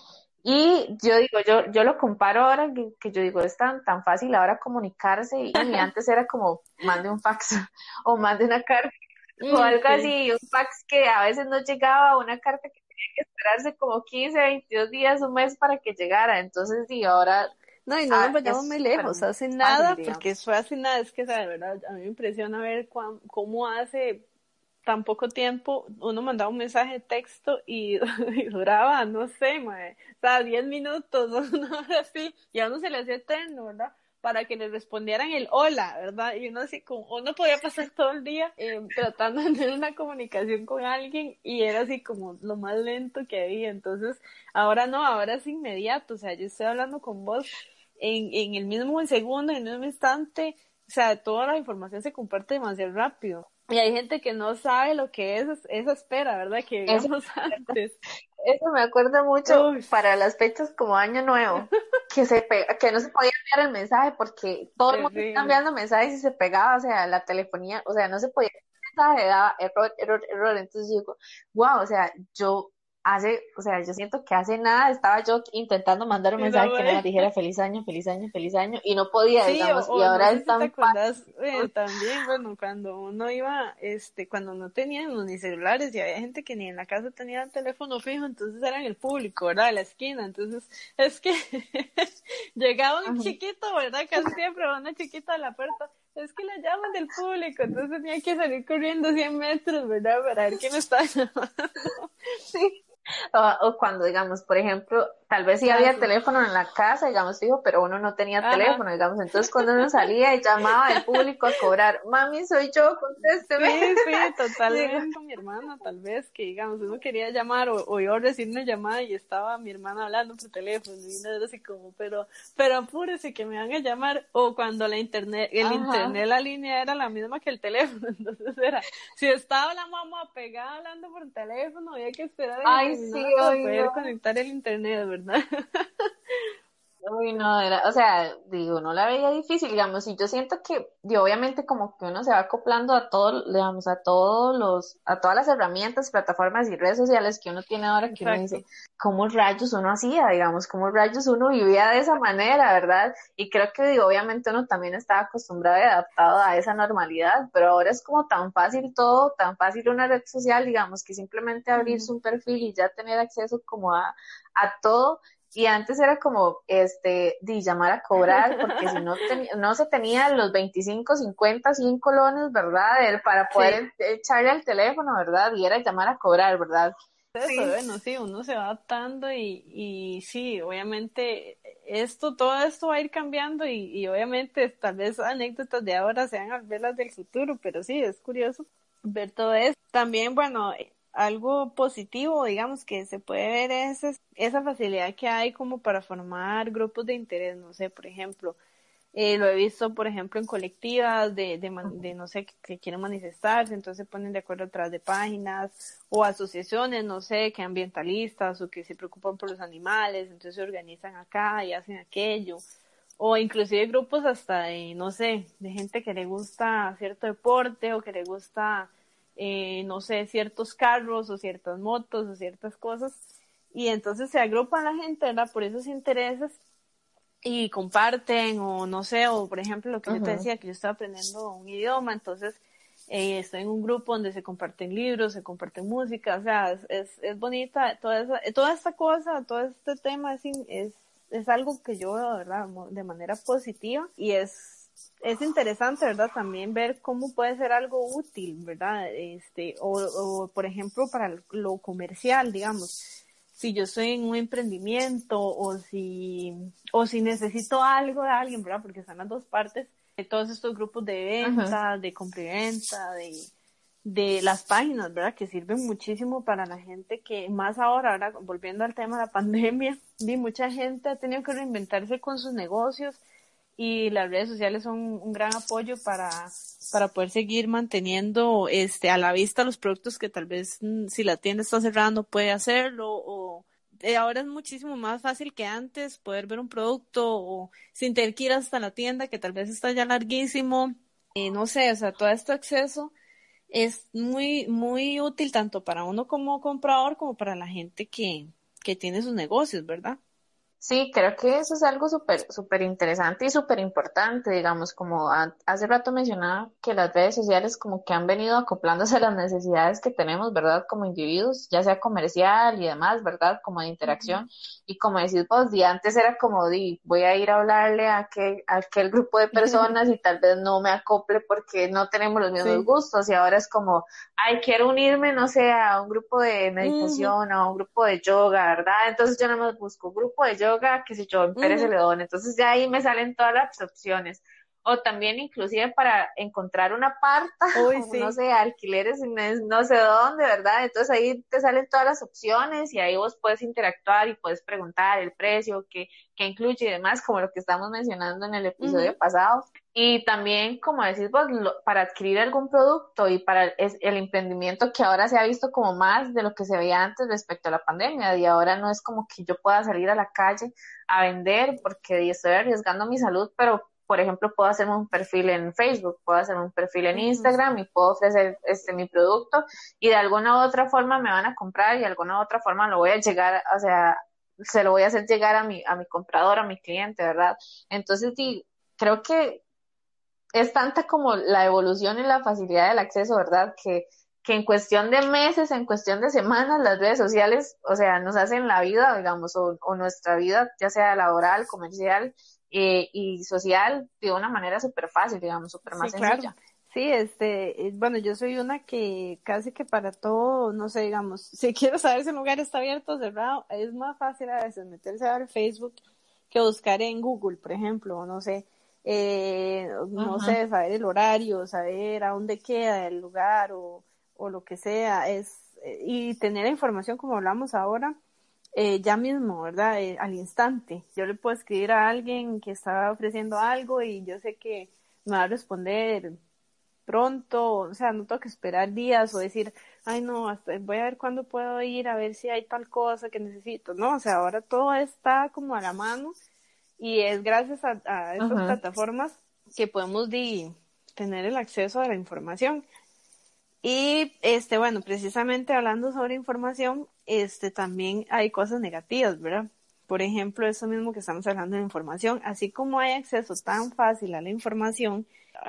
Y yo digo, yo, yo lo comparo ahora que, yo digo, es tan, tan fácil ahora comunicarse y, antes era como mande un fax o mande una carta o algo así, un fax que a veces no llegaba, una carta que tenía que esperarse como 15, 22 días, un mes para que llegara. Entonces, sí, ahora... No, y no nos vayamos muy lejos, hace nada, porque eso hace nada, es que, ¿sabes? ¿verdad? A mí me impresiona ver cómo hace tan poco tiempo uno mandaba un mensaje de texto y, duraba, no sé, mae, o sea, 10 minutos, ¿no? así, y a uno se le hacía eterno, ¿verdad? Para que le respondieran el hola, ¿verdad? Y uno así como, uno podía pasar todo el día eh, tratando de tener una comunicación con alguien y era así como lo más lento que había. Entonces, ahora no, ahora es inmediato, o sea, yo estoy hablando con vos en, en el mismo segundo, en el mismo instante, o sea, toda la información se comparte demasiado rápido. Y hay gente que no sabe lo que es esa espera, ¿verdad? Que vimos antes. Eso me acuerda mucho para las fechas como Año Nuevo, que se que no se podía enviar el mensaje porque todo el mundo estaba enviando mensajes y se pegaba, o sea, la telefonía, o sea, no se podía mensaje, daba error, error, error. Entonces yo digo, wow, o sea, yo hace, o sea, yo siento que hace nada estaba yo intentando mandar un mensaje que me dijera feliz año, feliz año, feliz año, y no podía, digamos, y ahora no tan eh, también, bueno, cuando uno iba, este, cuando no tenían ni celulares, y había gente que ni en la casa tenía teléfono fijo, entonces era en el público, ¿verdad? De la esquina, entonces, es que llegaba un chiquito, ¿verdad? Casi siempre una chiquita a la puerta, es que la llaman del público, entonces tenía que salir corriendo 100 metros, ¿verdad? Para ver quién está llamando. Sí o, cuando, digamos, por ejemplo, tal vez sí había teléfono en la casa, digamos, fijo, pero uno no tenía teléfono, digamos, entonces cuando uno salía y llamaba al público a cobrar, mami, soy yo, contésteme. Sí, sí, totalmente con mi hermana, tal vez, que digamos, uno quería llamar o, o yo recibir una llamada y estaba mi hermana hablando por teléfono y uno era así como, pero, pero apúrese que me van a llamar, o cuando la internet, el internet, la línea era la misma que el teléfono, entonces era, si estaba la mamá pegada hablando por teléfono, había que esperar a Ay, sí, poder conectar el internet, ¿verdad? Uy, no, era, o sea, digo, no la veía difícil, digamos, y yo siento que, y obviamente como que uno se va acoplando a todo, digamos, a todos los, a todas las herramientas, plataformas y redes sociales que uno tiene ahora, que uno dice, ¿cómo rayos uno hacía, digamos, cómo rayos uno vivía de esa manera, verdad? Y creo que, digo, obviamente uno también estaba acostumbrado y adaptado a esa normalidad, pero ahora es como tan fácil todo, tan fácil una red social, digamos, que simplemente abrirse un perfil y ya tener acceso como a, a todo, y antes era como, este, de llamar a cobrar, porque si no, no se tenían los 25, 50, 100 colones, ¿verdad? Para poder echarle al teléfono, ¿verdad? Y era llamar a cobrar, ¿verdad? sí. bueno, sí, uno se va adaptando y, y sí, obviamente esto, todo esto va a ir cambiando y, y obviamente tal vez anécdotas de ahora sean las del futuro, pero sí, es curioso ver todo esto. También, bueno, algo positivo, digamos, que se puede ver es, esa facilidad que hay como para formar grupos de interés, no sé, por ejemplo, eh, lo he visto, por ejemplo, en colectivas de, de, no sé, que, quieren manifestarse, entonces se ponen de acuerdo atrás de páginas, o asociaciones, no sé, que ambientalistas o que se preocupan por los animales, entonces se organizan acá y hacen aquello, o inclusive grupos hasta de, no sé, de gente que le gusta cierto deporte o que le gusta eh, no sé, ciertos carros o ciertas motos o ciertas cosas. Y entonces se agrupan la gente, ¿verdad? Por esos intereses y comparten o no sé, o por ejemplo lo que yo te decía, que yo estaba aprendiendo un idioma, entonces eh, estoy en un grupo donde se comparten libros, se comparten música, o sea, es, es, bonita toda, esa, toda esta cosa, todo este tema es, es, es algo que yo veo, ¿verdad? De manera positiva y es es interesante, ¿verdad? También ver cómo puede ser algo útil, ¿verdad? Este, o, o por ejemplo, para lo comercial, digamos, si yo estoy en un emprendimiento o si, o si necesito algo de alguien, ¿verdad? Porque están las dos partes, de todos estos grupos de venta, de compra y venta, de, de las páginas, ¿verdad? Que sirven muchísimo para la gente que más ahora, ahora volviendo al tema de la pandemia, vi mucha gente ha tenido que reinventarse con sus negocios y las redes sociales son un gran apoyo para, para poder seguir manteniendo este a la vista los productos que tal vez mm, si la tienda está cerrando puede hacerlo o eh, ahora es muchísimo más fácil que antes poder ver un producto o sin tener que ir hasta la tienda que tal vez está ya larguísimo y no sé, o sea, todo este acceso es muy muy útil tanto para uno como comprador como para la gente que, que tiene sus negocios, ¿verdad? Sí, creo que eso es algo súper, súper interesante y súper importante, digamos, como hace rato mencionaba que las redes sociales como que han venido acoplándose a las necesidades que tenemos, ¿verdad? Como individuos, ya sea comercial y demás, ¿verdad? Como de interacción. Y como decís vos, y antes era como, di, voy a ir a hablarle a aquel, a aquel grupo de personas y tal vez no me acople porque no tenemos los mismos gustos. Y ahora es como, ay, quiero unirme, no sé, a un grupo de meditación, a un grupo de yoga, ¿verdad? Entonces yo no me busco grupo de yoga que si yo, en Pérez Celedón. Entonces ya ahí me salen todas las opciones. O también inclusive para encontrar una parta, no sé, alquileres no sé dónde, ¿verdad? Entonces ahí te salen todas las opciones y ahí vos puedes interactuar y puedes preguntar el precio, qué, qué incluye y demás, como lo que estamos mencionando en el episodio pasado. Y también, como decís vos, para adquirir algún producto y para el, emprendimiento que ahora se ha visto como más de lo que se veía antes respecto a la pandemia. Y ahora no es como que yo pueda salir a la calle a vender porque estoy arriesgando mi salud, pero por ejemplo, puedo hacerme un perfil en Facebook, puedo hacerme un perfil en Instagram y puedo ofrecer este mi producto y de alguna u otra forma me van a comprar y de alguna u otra forma lo voy a llegar, o sea, se lo voy a hacer llegar a mi, a mi comprador, a mi cliente, ¿verdad? Entonces, sí, creo que es tanta como la evolución y la facilidad del acceso, ¿verdad? Que, que en cuestión de meses, en cuestión de semanas, las redes sociales, o sea, nos hacen la vida, digamos, o, nuestra vida, ya sea laboral, comercial eh, y social, de una manera súper fácil, digamos, súper más sencilla. Sí, este, bueno, yo soy una que casi que para todo, no sé, digamos, si quiero saber si un lugar está abierto o cerrado, es más fácil a veces meterse a ver Facebook que buscar en Google, por ejemplo, no sé, eh, no sé, saber el horario, saber a dónde queda el lugar o, o lo que sea, es, y tener la información como hablamos ahora, eh, ya mismo, ¿verdad? Eh, al instante. Yo le puedo escribir a alguien que está ofreciendo algo y yo sé que me va a responder pronto, o sea, no tengo que esperar días o decir, ay no, hasta voy a ver cuándo puedo ir a ver si hay tal cosa que necesito, no, o sea, ahora todo está como a la mano y es gracias a, a estas plataformas que podemos tener el acceso a la información. Y este, bueno, precisamente hablando sobre información, este también hay cosas negativas, ¿verdad? Por ejemplo, eso mismo que estamos hablando de información, así como hay acceso tan fácil a la información,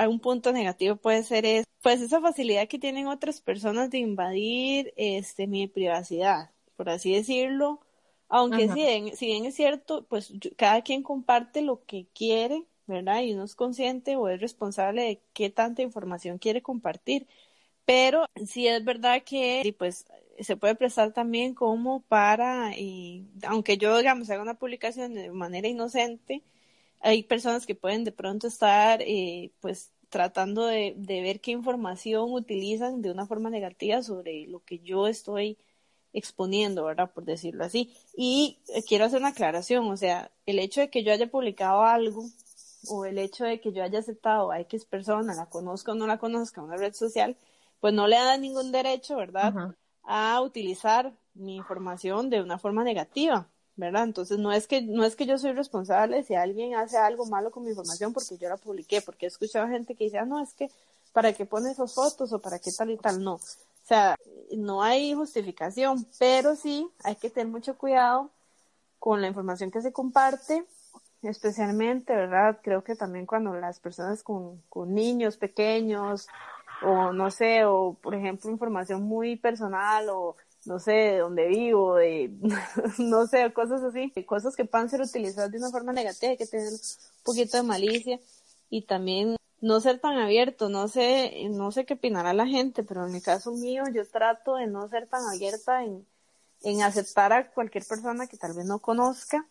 un punto negativo puede ser es, pues esa facilidad que tienen otras personas de invadir este mi privacidad, por así decirlo, aunque si bien, si bien es cierto, pues cada quien comparte lo que quiere, ¿verdad? Y uno es consciente o es responsable de qué tanta información quiere compartir. Pero sí es verdad que pues se puede prestar también como para, y, aunque yo digamos haga una publicación de manera inocente, hay personas que pueden de pronto estar eh, pues tratando de, ver qué información utilizan de una forma negativa sobre lo que yo estoy exponiendo, ¿verdad? Por decirlo así. Y eh, quiero hacer una aclaración, o sea, el hecho de que yo haya publicado algo o el hecho de que yo haya aceptado a X persona, la conozca o no la conozca, una red social, pues no le da ningún derecho, ¿verdad? A utilizar mi información de una forma negativa. ¿verdad? Entonces no es que no es que yo soy responsable si alguien hace algo malo con mi información porque yo la publiqué, porque he escuchado gente que dice, ah, no, es que para qué pone esas fotos o para qué tal y tal, no. O sea, no hay justificación, pero sí hay que tener mucho cuidado con la información que se comparte, especialmente, ¿verdad? Creo que también cuando las personas con, con niños pequeños o no sé, o por ejemplo información muy personal o no sé, de dónde vivo, de, no sé, cosas así, cosas que puedan ser utilizadas de una forma negativa, hay que tener un poquito de malicia. Y también no ser tan abierto, no sé, no sé qué opinará la gente, pero en el caso mío yo trato de no ser tan abierta en, en aceptar a cualquier persona que tal vez no conozca,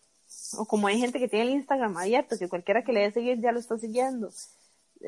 o como hay gente que tiene el Instagram abierto, que cualquiera que le dé seguir ya lo está siguiendo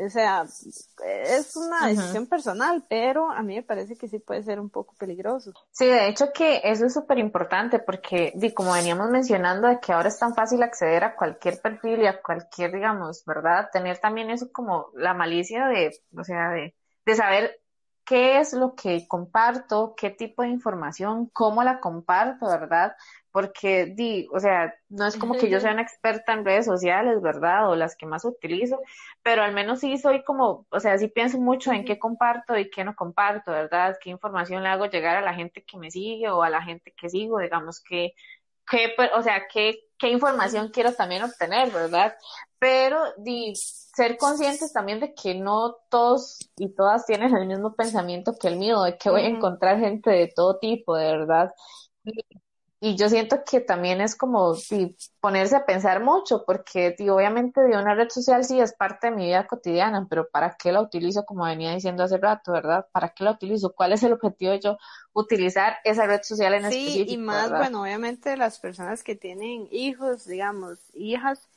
o sea, es una decisión personal, pero a mí me parece que sí puede ser un poco peligroso. Sí, de hecho que eso es súper importante porque, como veníamos mencionando, de que ahora es tan fácil acceder a cualquier perfil y a cualquier, digamos, ¿verdad? Tener también eso como la malicia de, o sea, de, de saber qué es lo que comparto, qué tipo de información, cómo la comparto, ¿verdad? porque di, o sea, no es como que yo sea una experta en redes sociales, ¿verdad? O las que más utilizo, pero al menos sí soy como, o sea, sí pienso mucho en qué comparto y qué no comparto, ¿verdad? Qué información le hago llegar a la gente que me sigue o a la gente que sigo, digamos que, que o sea, qué, qué información quiero también obtener, ¿verdad? Pero di, ser conscientes también de que no todos y todas tienen el mismo pensamiento que el mío, de que voy a encontrar gente de todo tipo, de verdad y yo siento que también es como ponerse a pensar mucho, porque obviamente de una red social sí es parte de mi vida cotidiana, pero ¿para qué la utilizo? Como venía diciendo hace rato, ¿verdad? ¿Para qué la utilizo? ¿Cuál es el objetivo de yo utilizar esa red social en sí, específico? Sí, y más, bueno, obviamente las personas que tienen hijos, digamos, hijas,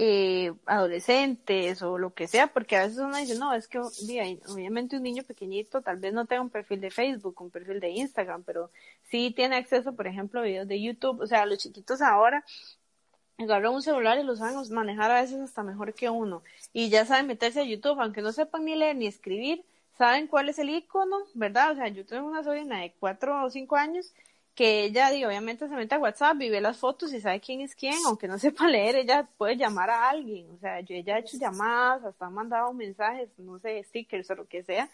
eh, adolescentes o lo que sea, porque a veces uno dice, no, es que obviamente un niño pequeñito tal vez no tenga un perfil de Facebook, un perfil de Instagram, pero sí tiene acceso, por ejemplo, a videos de YouTube, o sea, los chiquitos ahora agarran un celular y lo saben manejar a veces hasta mejor que uno, y ya saben meterse a YouTube, aunque no sepan ni leer ni escribir, saben cuál es el icono, ¿verdad? O sea, yo tengo una sobrina de cuatro o cinco años que ella, digo, obviamente se mete a WhatsApp y ve las fotos y sabe quién es quién, aunque no sepa leer, ella puede llamar a alguien, o sea, yo ella ha hecho llamadas, hasta ha mandado mensajes, no sé, stickers o lo que sea,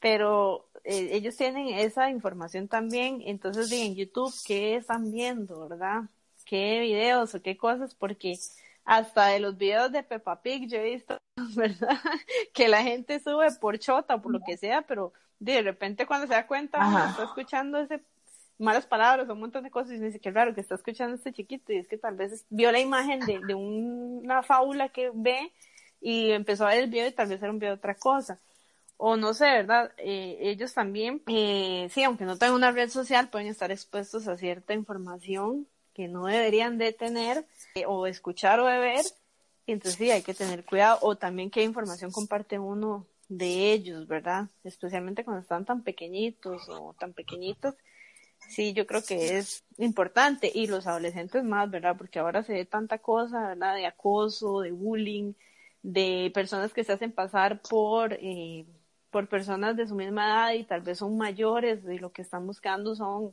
pero eh, ellos tienen esa información también, entonces en YouTube, ¿qué están viendo, verdad? ¿Qué videos o qué cosas? Porque hasta de los videos de Peppa Pig yo he visto, ¿verdad? que la gente sube por chota o por lo que sea, pero de repente cuando se da cuenta, está escuchando ese malas palabras, un montón de cosas, y me dice que raro que está escuchando este chiquito, y es que tal vez vio la imagen de, de una fábula que ve y empezó a ver el video y tal vez era un video de otra cosa. o no sé, ¿verdad? Eh, ellos también, eh, sí, aunque no tengan una red social, pueden estar expuestos a cierta información que no deberían de tener eh, o escuchar o de ver. Entonces sí, hay que tener cuidado. O también qué información comparte uno de ellos, ¿verdad? Especialmente cuando están tan pequeñitos o tan pequeñitos. Sí, yo creo que es importante. Y los adolescentes más, ¿verdad? Porque ahora se ve tanta cosa, ¿verdad? De acoso, de bullying, de personas que se hacen pasar por eh, por personas de su misma edad y tal vez son mayores y lo que están buscando son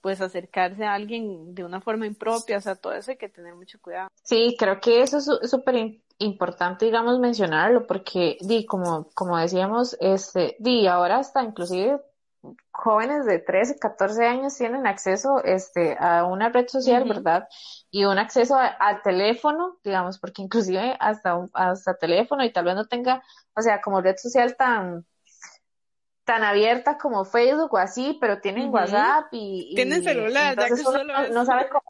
pues acercarse a alguien de una forma impropia, o sea, todo eso hay que tener mucho cuidado. Sí, creo que eso es súper importante, digamos, mencionarlo, porque, di, como, como decíamos, este, di, ahora hasta inclusive jóvenes de 13, 14 años tienen acceso este, a una red social, ¿verdad? Y un acceso al teléfono, digamos, porque inclusive hasta, hasta teléfono y tal vez no tenga, o sea, como red social tan, tan abierta como Facebook o así, pero tienen WhatsApp y, tienen celular, ya que solo no, sabe cómo.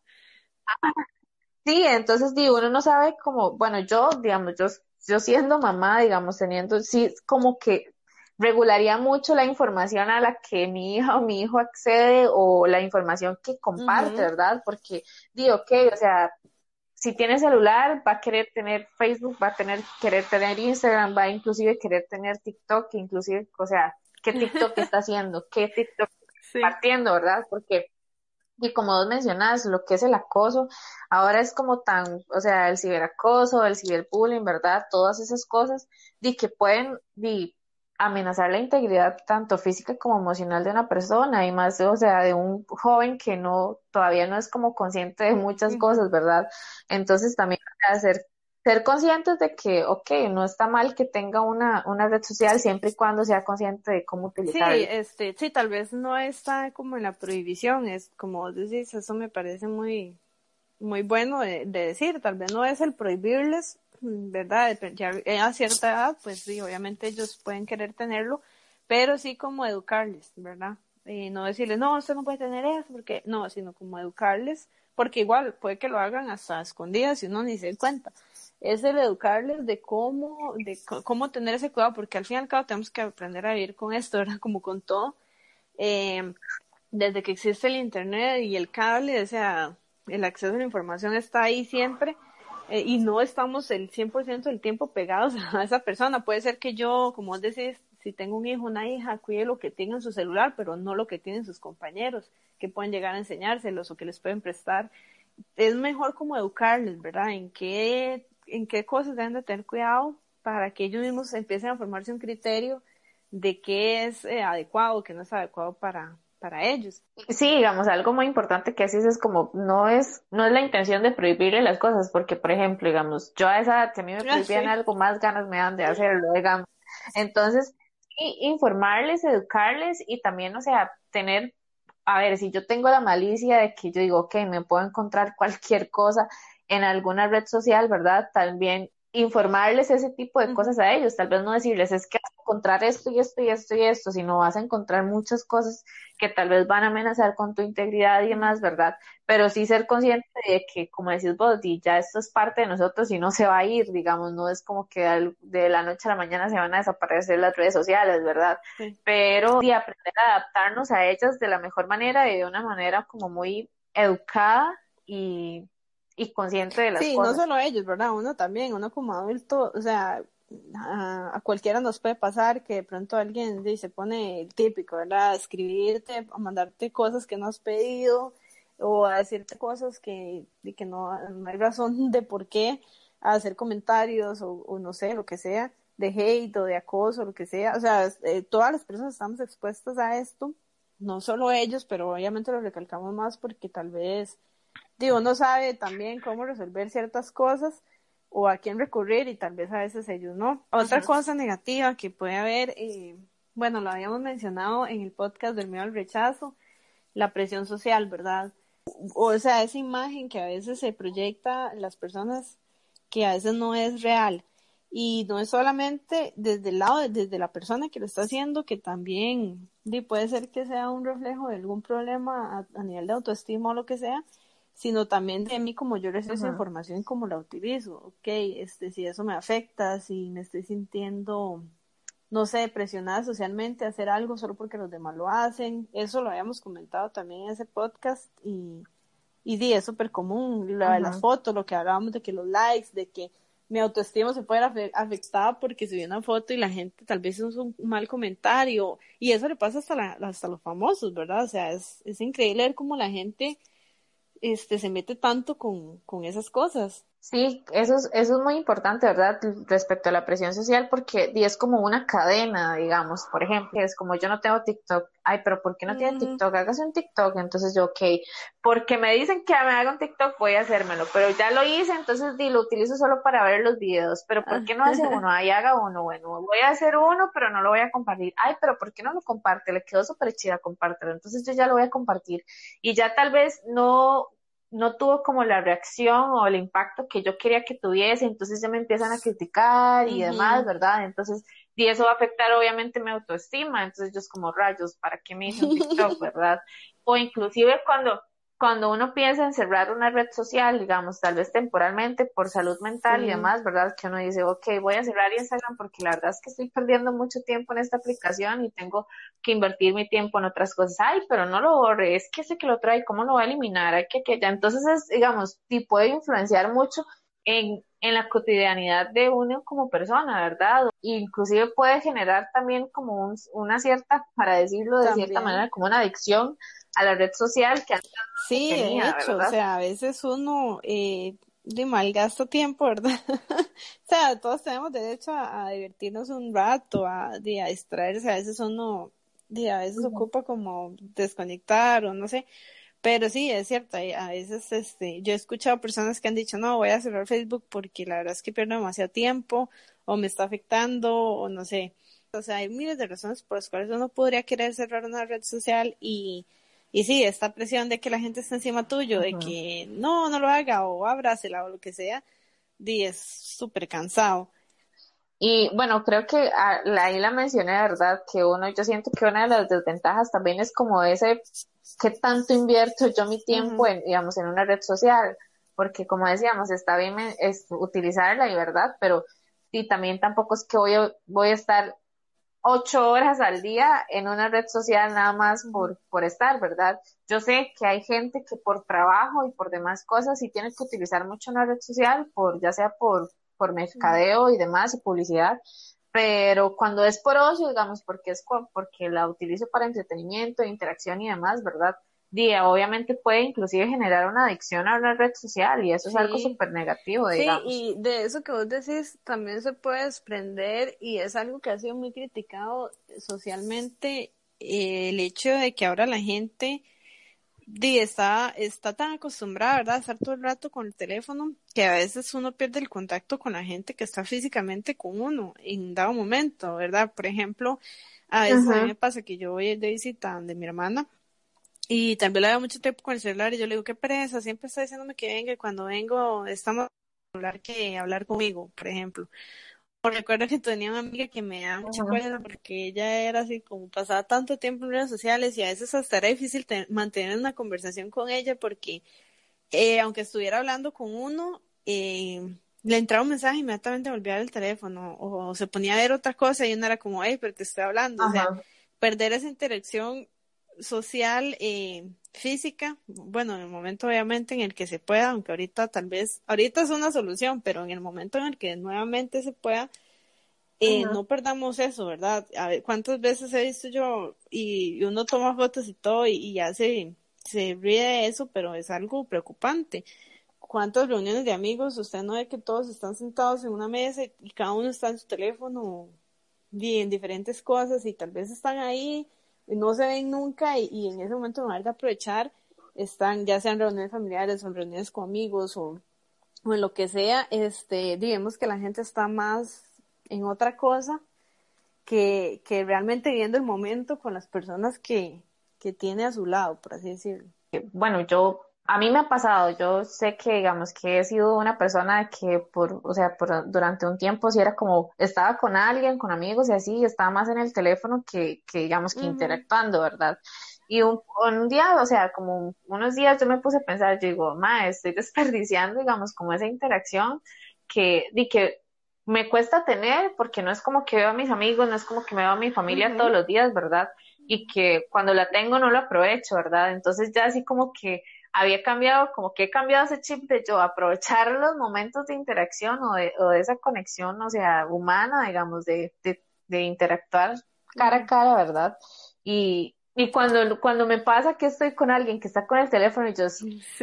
sí, entonces digo, uno no sabe cómo, bueno, yo, digamos, yo, yo siendo mamá, digamos, teniendo, sí, como que regularía mucho la información a la que mi hija o mi hijo accede o la información que comparte, ¿verdad? Porque digo, ok, o sea, si tiene celular, va a querer tener Facebook, va a tener, querer tener Instagram, va a inclusive querer tener TikTok, inclusive, o sea, qué TikTok está haciendo, qué TikTok está compartiendo, ¿verdad? Porque, y como vos mencionás, lo que es el acoso, ahora es como tan, o sea, el ciberacoso, el ciberbullying, ¿verdad? Todas esas cosas, y que pueden, di, amenazar la integridad tanto física como emocional de una persona y más, o sea, de un joven que no, todavía no es como consciente de muchas cosas, ¿verdad? Entonces también hacer ser conscientes de que, ok, no está mal que tenga una, una red social siempre y cuando sea consciente de cómo utilizarla. Sí, este, sí, tal vez no está como en la prohibición, es como decís, eso me parece muy, muy bueno de, decir, tal vez no es el prohibirles, ¿verdad? Ya a cierta edad, pues sí, obviamente ellos pueden querer tenerlo, pero sí como educarles, ¿verdad? Y no decirles, no, usted no puede tener eso, porque no, sino como educarles, porque igual puede que lo hagan hasta escondidas y uno ni se cuenta es el educarles de cómo, de cómo tener ese cuidado, porque al fin y al cabo tenemos que aprender a vivir con esto, ¿verdad? Como con todo. Eh, desde que existe el Internet y el cable, o sea, el acceso a la información está ahí siempre eh, y no estamos el 100% del tiempo pegados a esa persona. Puede ser que yo, como decís, si tengo un hijo, una hija, cuide lo que tenga en su celular, pero no lo que tienen sus compañeros, que pueden llegar a enseñárselos o que les pueden prestar. Es mejor como educarles, ¿verdad? En qué en qué cosas deben de tener cuidado para que ellos mismos empiecen a formarse un criterio de qué es eh, adecuado, qué no es adecuado para, para ellos. Sí, digamos, algo muy importante que así es como, no es, no es la intención de prohibirle las cosas, porque, por ejemplo, digamos, yo a esa edad, si a mí me ah, prohibían algo, más ganas me dan de hacerlo, digamos. Entonces, informarles, educarles y también, o sea, tener, a ver, si yo tengo la malicia de que yo digo, ok, me puedo encontrar cualquier cosa, en alguna red social, ¿verdad? También informarles ese tipo de cosas a ellos, tal vez no decirles es que vas a encontrar esto y esto y esto y esto, sino vas a encontrar muchas cosas que tal vez van a amenazar con tu integridad y demás, ¿verdad? Pero sí ser consciente de que, como decís vos, y ya esto es parte de nosotros y no se va a ir, digamos, no es como que de la noche a la mañana se van a desaparecer las redes sociales, ¿verdad? Pero sí aprender a adaptarnos a ellas de la mejor manera y de una manera como muy educada y y consciente de las cosas. Sí, no solo ellos, ¿verdad? Uno también, uno como adulto, o sea, a, cualquiera nos puede pasar que de pronto alguien se pone el típico, ¿verdad? A escribirte, a mandarte cosas que no has pedido o a decirte cosas que, que no, hay razón de por qué, a hacer comentarios o, no sé, lo que sea, de hate o de acoso, lo que sea. O sea, eh, todas las personas estamos expuestas a esto, no solo ellos, pero obviamente lo recalcamos más porque tal vez digo, uno sabe también cómo resolver ciertas cosas o a quién recurrir y tal vez a veces ellos no. Otra cosa negativa que puede haber, eh, bueno, lo habíamos mencionado en el podcast del miedo al rechazo, la presión social, ¿verdad? O sea, esa imagen que a veces se proyecta en las personas que a veces no es real. Y no es solamente desde el lado, desde la persona que lo está haciendo, que también puede ser que sea un reflejo de algún problema a, a nivel de autoestima o lo que sea, sino también de mí como yo recibo esa información y cómo la utilizo, ok, este, si eso me afecta, si me estoy sintiendo no sé, presionada socialmente a hacer algo solo porque los demás lo hacen. Eso lo habíamos comentado también en ese podcast y, y sí, es súper común. Lo de las fotos, lo que hablábamos de que los likes, de que mi autoestima se puede ver afectada porque subí una foto y la gente tal vez hizo un mal comentario y eso le pasa hasta, la, hasta los famosos, ¿verdad? O sea, es, es increíble ver cómo la gente este, se mete tanto con, con esas cosas. Sí, eso es, eso es muy importante, ¿verdad? Respecto a la presión social, porque es como una cadena, digamos. Por ejemplo, es como yo no tengo TikTok. Ay, pero ¿por qué no tiene TikTok? Hágase un TikTok. Entonces yo, ok, porque me dicen que me haga un TikTok, voy a hacérmelo. Pero ya lo hice, entonces di, lo utilizo solo para ver los videos. Pero ¿por qué no hace uno? Ay, haga uno. Bueno, voy a hacer uno, pero no lo voy a compartir. Ay, pero ¿por qué no lo comparte? Le quedó súper chida, compártelo. Entonces yo ya lo voy a compartir. Y ya tal vez no no tuvo como la reacción o el impacto que yo quería que tuviese, entonces ya me empiezan a criticar y demás, ¿verdad? Entonces, y eso va a afectar obviamente mi autoestima, entonces yo es como rayos, ¿para qué me hice un TikTok, verdad? O inclusive cuando cuando uno piensa en cerrar una red social, digamos, tal vez temporalmente por salud mental y demás, ¿verdad? Que uno dice, ok, voy a cerrar Instagram porque la verdad es que estoy perdiendo mucho tiempo en esta aplicación y tengo que invertir mi tiempo en otras cosas. Ay, pero no lo borre, es que sé que lo trae, ¿cómo lo va a eliminar? Hay que, que ya. Entonces, es, digamos, sí puede influenciar mucho en, en la cotidianidad de uno como persona, ¿verdad? inclusive puede generar también como una cierta, para decirlo de cierta manera, como una adicción a la red social que antes Sí, de hecho, o sea, a veces uno eh, de malgasta tiempo, ¿verdad? o sea, todos tenemos derecho a, divertirnos un rato, a, distraerse, a veces uno, a veces ocupa como desconectar o no sé, pero sí, es cierto, a veces este, yo he escuchado personas que han dicho, no, voy a cerrar Facebook porque la verdad es que pierdo demasiado tiempo o me está afectando o no sé. O sea, hay miles de razones por las cuales uno podría querer cerrar una red social y y sí, esta presión de que la gente está encima tuyo, de que no, no lo haga o abrácela o lo que sea, di, es súper cansado. Y bueno, creo que ah, ahí la mencioné, ¿verdad? Que uno, yo siento que una de las desventajas también es como ese, ¿qué tanto invierto yo mi tiempo en, digamos, en una red social? Porque como decíamos, está bien es utilizarla y verdad, pero y también tampoco es que voy voy a estar ocho horas al día en una red social nada más por, por estar, ¿verdad? Yo sé que hay gente que por trabajo y por demás cosas sí tiene que utilizar mucho una red social, por, ya sea por, por mercadeo y demás y publicidad, pero cuando es por ocio, digamos, porque es porque la utilizo para entretenimiento, interacción y demás, ¿verdad? Día, obviamente puede inclusive generar una adicción a una red social y eso es algo súper negativo, digamos. Sí, y de eso que vos decís también se puede desprender y es algo que ha sido muy criticado socialmente, eh, el hecho de que ahora la gente está, está tan acostumbrada, ¿verdad?, a estar todo el rato con el teléfono que a veces uno pierde el contacto con la gente que está físicamente con uno en dado momento, ¿verdad? Por ejemplo, a veces a mí me pasa que yo voy de visita de mi hermana y también le da mucho tiempo con el celular y yo le digo, qué pereza, siempre está diciéndome que venga y cuando vengo estamos a hablar que hablar conmigo, por ejemplo. O recuerdo que tenía una amiga que me da mucha pereza porque ella era así como pasaba tanto tiempo en redes sociales y a veces hasta era difícil mantener una conversación con ella porque eh, aunque estuviera hablando con uno, eh, le entraba un mensaje y inmediatamente volvía al teléfono o se ponía a ver otra cosa y uno era como, hey, pero te estoy hablando. O sea, perder esa interacción social, eh, física, bueno, en el momento obviamente en el que se pueda, aunque ahorita tal vez, ahorita es una solución, pero en el momento en el que nuevamente se pueda, eh, no perdamos eso, ¿verdad? A ver, ¿cuántas veces he visto yo y uno toma fotos y todo y, ya se, se ríe de eso, pero es algo preocupante? ¿Cuántas reuniones de amigos usted no ve que todos están sentados en una mesa y cada uno está en su teléfono y en diferentes cosas y tal vez están ahí no se ven nunca y, en ese momento en lugar de aprovechar están ya sean reuniones familiares o reuniones con amigos o, en lo que sea, este, digamos que la gente está más en otra cosa que, que realmente viendo el momento con las personas que, que tiene a su lado, por así decirlo. Bueno, yo a mí me ha pasado, yo sé que, digamos, que he sido una persona que por, o sea, por, durante un tiempo si era como, estaba con alguien, con amigos y así, estaba más en el teléfono que, que digamos, que interactuando, ¿verdad? Y un, un, día, o sea, como unos días yo me puse a pensar, yo digo, ma, estoy desperdiciando, digamos, como esa interacción que, di que me cuesta tener porque no es como que veo a mis amigos, no es como que me veo a mi familia todos los días, ¿verdad? Y que cuando la tengo no lo aprovecho, ¿verdad? Entonces ya así como que había cambiado, como que he cambiado ese chip de yo aprovechar los momentos de interacción o de, o de esa conexión, o sea, humana, digamos, de, de, de interactuar cara a cara, ¿verdad? Y, y cuando, cuando me pasa que estoy con alguien que está con el teléfono y yo,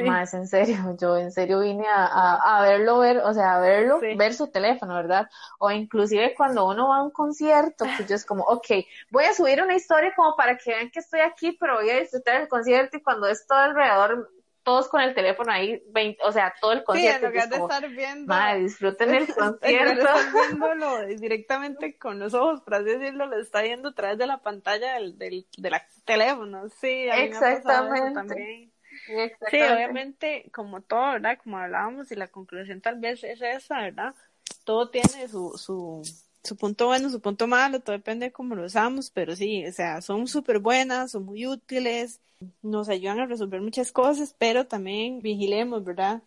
más en serio, yo en serio vine a, a, verlo, ver, o sea, a verlo, ver su teléfono, ¿verdad? O inclusive cuando uno va a un concierto, que yo es como, ok, voy a subir una historia como para que vean que estoy aquí, pero voy a disfrutar el concierto y cuando es todo alrededor todos con el teléfono ahí, o sea, todo el concierto. Sí, en lugar de estar viendo. Madre, disfruten el concierto. viéndolo directamente con los ojos, por así decirlo, lo está viendo a través de la pantalla del, del, teléfono. Sí, a Exactamente. también. Sí, obviamente, como todo, ¿verdad? Como hablábamos, y la conclusión tal vez es esa, ¿verdad? Todo tiene su, su, su punto bueno, su punto malo, todo depende de cómo lo usamos, pero sí, o sea, son súper buenas, son muy útiles, nos ayudan a resolver muchas cosas, pero también vigilemos, ¿verdad?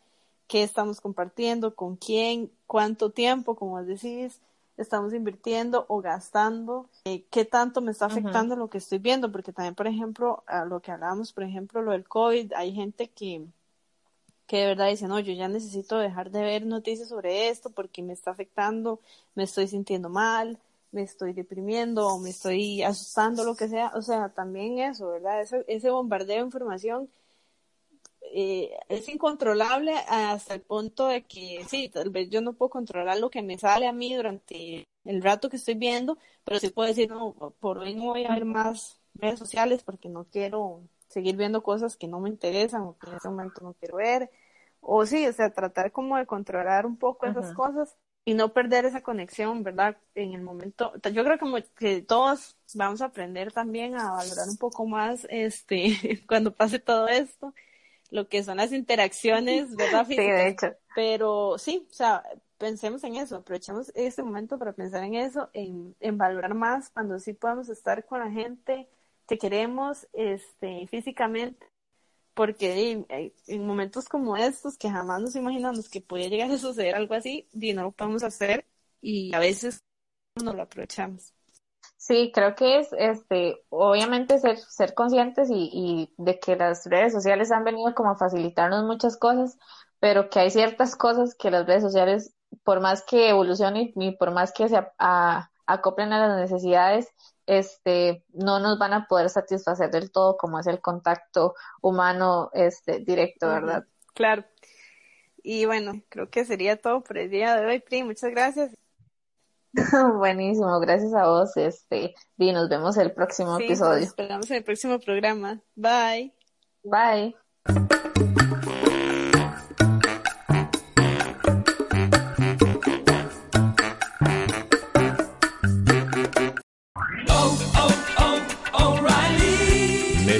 ¿Qué estamos compartiendo? ¿Con quién? ¿Cuánto tiempo? Como decís, estamos invirtiendo o gastando, eh, qué tanto me está afectando lo que estoy viendo, porque también, por ejemplo, a lo que hablábamos, por ejemplo, lo del COVID, hay gente que, que de verdad dice, no, yo ya necesito dejar de ver noticias sobre esto porque me está afectando, me estoy sintiendo mal, me estoy deprimiendo o me estoy asustando, lo que sea. O sea, también eso, ¿verdad? Ese, ese bombardeo de información eh, es incontrolable hasta el punto de que, sí, tal vez yo no puedo controlar lo que me sale a mí durante el rato que estoy viendo, pero sí puedo decir, no, por hoy no voy a ver más redes sociales porque no quiero seguir viendo cosas que no me interesan o que en ese momento no quiero ver. O sí, o sea, tratar como de controlar un poco esas cosas y no perder esa conexión, ¿verdad? En el momento, yo creo como que todos vamos a aprender también a valorar un poco más, este, cuando pase todo esto, lo que son las interacciones, ¿verdad? Sí, de hecho. Pero sí, o sea, pensemos en eso, aprovechemos este momento para pensar en eso, en, en valorar más cuando sí podemos estar con la gente que queremos, este, físicamente porque en, momentos como estos que jamás nos imaginamos que podía llegar a suceder algo así, y no lo podemos hacer y a veces no lo aprovechamos. Sí, creo que es, este, obviamente ser, ser conscientes y, y de que las redes sociales han venido como a facilitarnos muchas cosas, pero que hay ciertas cosas que las redes sociales, por más que evolucionen y por más que se acoplen a las necesidades, este, no nos van a poder satisfacer del todo como es el contacto humano este, directo, ¿verdad? Claro. Y bueno, creo que sería todo por el día de hoy, Pri. Muchas gracias. Buenísimo, gracias a vos. Este, y nos vemos el próximo episodio. Nos esperamos en el próximo programa. Bye. Bye.